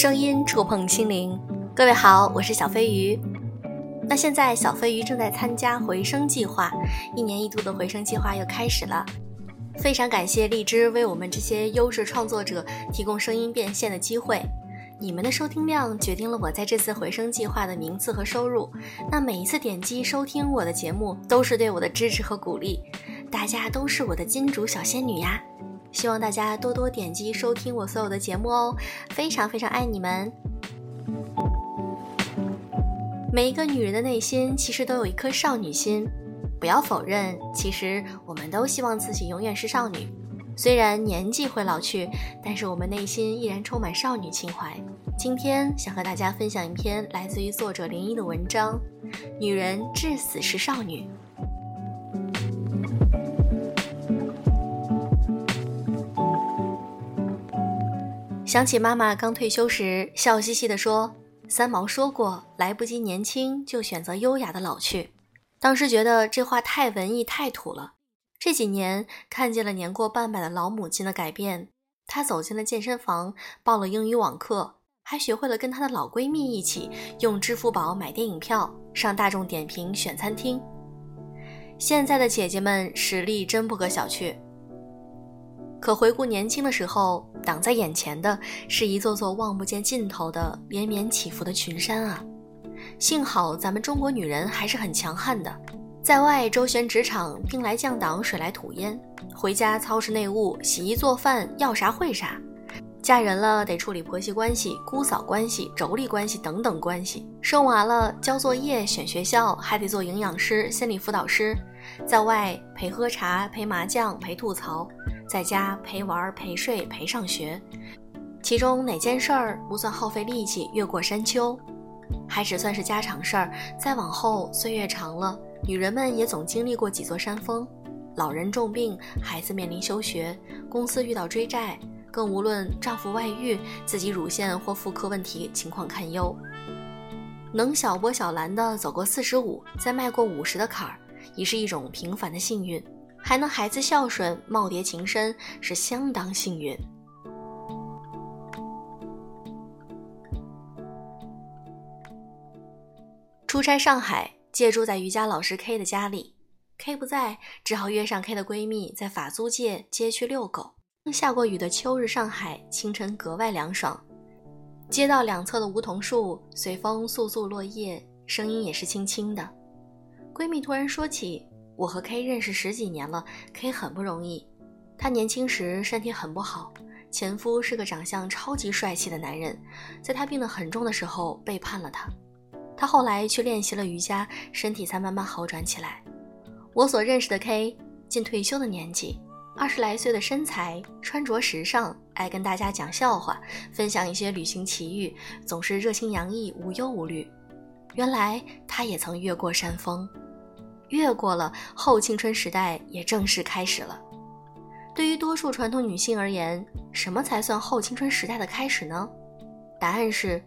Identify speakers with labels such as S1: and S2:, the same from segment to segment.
S1: 声音触碰心灵，各位好，我是小飞鱼。那现在小飞鱼正在参加回声计划，一年一度的回声计划又开始了。非常感谢荔枝为我们这些优质创作者提供声音变现的机会，你们的收听量决定了我在这次回声计划的名次和收入。那每一次点击收听我的节目，都是对我的支持和鼓励。大家都是我的金主小仙女呀！希望大家多多点击收听我所有的节目哦，非常非常爱你们。每一个女人的内心其实都有一颗少女心，不要否认，其实我们都希望自己永远是少女。虽然年纪会老去，但是我们内心依然充满少女情怀。今天想和大家分享一篇来自于作者林一的文章：女人至死是少女。想起妈妈刚退休时笑嘻嘻地说：“三毛说过，来不及年轻就选择优雅的老去。”当时觉得这话太文艺太土了。这几年看见了年过半百的老母亲的改变，她走进了健身房，报了英语网课，还学会了跟她的老闺蜜一起用支付宝买电影票，上大众点评选餐厅。现在的姐姐们实力真不可小觑。可回顾年轻的时候，挡在眼前的是一座座望不见尽头的连绵起伏的群山啊！幸好咱们中国女人还是很强悍的，在外周旋职场，兵来将挡，水来土掩；回家操持内务，洗衣做饭，要啥会啥；嫁人了得处理婆媳关系、姑嫂关系、妯娌关系等等关系；生娃了交作业、选学校，还得做营养师、心理辅导师；在外陪喝茶、陪麻将、陪吐槽。在家陪玩、陪睡、陪上学，其中哪件事儿不算耗费力气越过山丘？还只算是家常事儿。再往后，岁月长了，女人们也总经历过几座山峰：老人重病，孩子面临休学，公司遇到追债，更无论丈夫外遇，自己乳腺或妇科问题情况堪忧。能小波小兰的走过四十五，再迈过五十的坎儿，已是一种平凡的幸运。还能孩子孝顺、耄耋情深，是相当幸运。出差上海，借住在瑜伽老师 K 的家里，K 不在，只好约上 K 的闺蜜在法租界街区遛狗。下过雨的秋日上海，清晨格外凉爽。街道两侧的梧桐树随风簌簌落叶，声音也是轻轻的。闺蜜突然说起。我和 K 认识十几年了，K 很不容易。他年轻时身体很不好，前夫是个长相超级帅气的男人，在他病得很重的时候背叛了他。他后来去练习了瑜伽，身体才慢慢好转起来。我所认识的 K，近退休的年纪，二十来岁的身材，穿着时尚，爱跟大家讲笑话，分享一些旅行奇遇，总是热情洋溢，无忧无虑。原来他也曾越过山峰。越过了后青春时代，也正式开始了。对于多数传统女性而言，什么才算后青春时代的开始呢？答案是，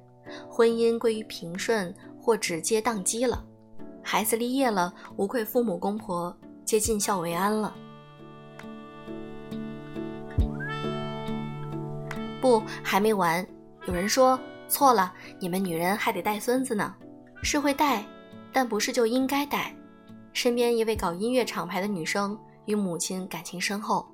S1: 婚姻归于平顺或直接宕机了，孩子立业了，无愧父母公婆，皆尽孝为安了。不，还没完。有人说错了，你们女人还得带孙子呢。是会带，但不是就应该带。身边一位搞音乐厂牌的女生与母亲感情深厚，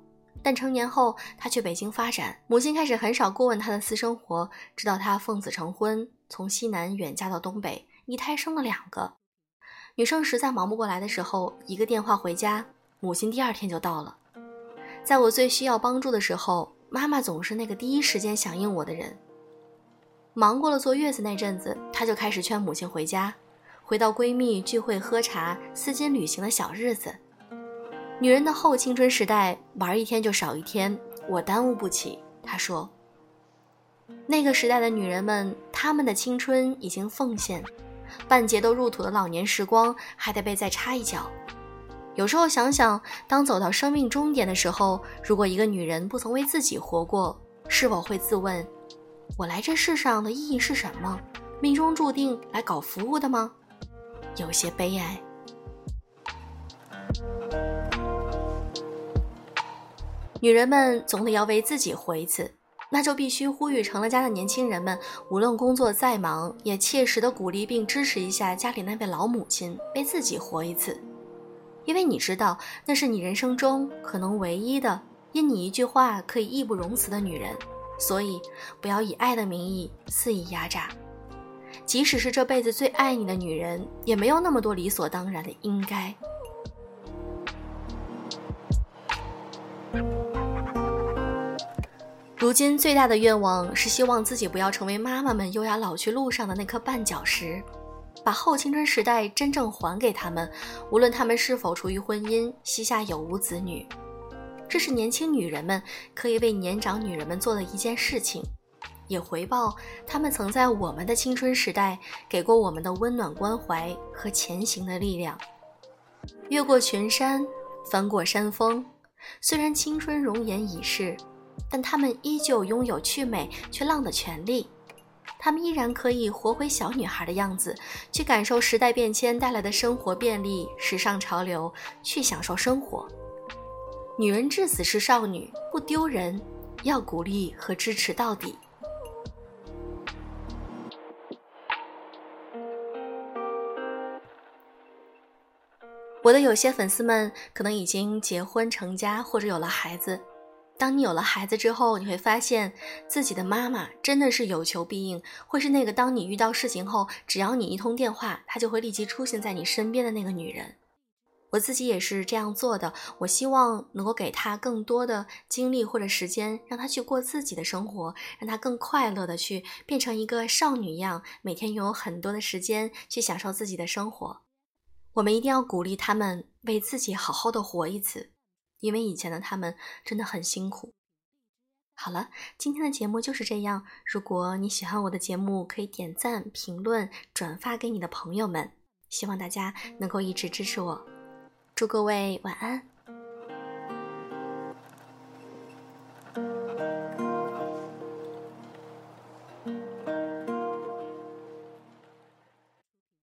S1: 但成年后她去北京发展，母亲开始很少过问她的私生活，直到她奉子成婚，从西南远嫁到东北，一胎生了两个。女生实在忙不过来的时候，一个电话回家，母亲第二天就到了。在我最需要帮助的时候，妈妈总是那个第一时间响应我的人。忙过了坐月子那阵子，她就开始劝母亲回家。回到闺蜜聚会喝茶、丝巾旅行的小日子，女人的后青春时代玩一天就少一天，我耽误不起。她说：“那个时代的女人们，她们的青春已经奉献，半截都入土的老年时光还得被再插一脚。有时候想想，当走到生命终点的时候，如果一个女人不曾为自己活过，是否会自问：我来这世上的意义是什么？命中注定来搞服务的吗？”有些悲哀。女人们总得要为自己活一次，那就必须呼吁成了家的年轻人们，无论工作再忙，也切实的鼓励并支持一下家里那位老母亲，为自己活一次。因为你知道，那是你人生中可能唯一的，因你一句话可以义不容辞的女人。所以，不要以爱的名义肆意压榨。即使是这辈子最爱你的女人，也没有那么多理所当然的应该。如今最大的愿望是希望自己不要成为妈妈们优雅老去路上的那颗绊脚石，把后青春时代真正还给他们，无论他们是否处于婚姻，膝下有无子女。这是年轻女人们可以为年长女人们做的一件事情。也回报他们曾在我们的青春时代给过我们的温暖关怀和前行的力量。越过群山，翻过山峰，虽然青春容颜已逝，但他们依旧拥有去美去浪的权利。他们依然可以活回小女孩的样子，去感受时代变迁带来的生活便利、时尚潮流，去享受生活。女人至死是少女，不丢人，要鼓励和支持到底。我的有些粉丝们可能已经结婚成家，或者有了孩子。当你有了孩子之后，你会发现自己的妈妈真的是有求必应，会是那个当你遇到事情后，只要你一通电话，她就会立即出现在你身边的那个女人。我自己也是这样做的。我希望能够给她更多的精力或者时间，让她去过自己的生活，让她更快乐的去变成一个少女一样，每天拥有很多的时间去享受自己的生活。我们一定要鼓励他们为自己好好的活一次，因为以前的他们真的很辛苦。好了，今天的节目就是这样。如果你喜欢我的节目，可以点赞、评论、转发给你的朋友们。希望大家能够一直支持我。祝各位晚安。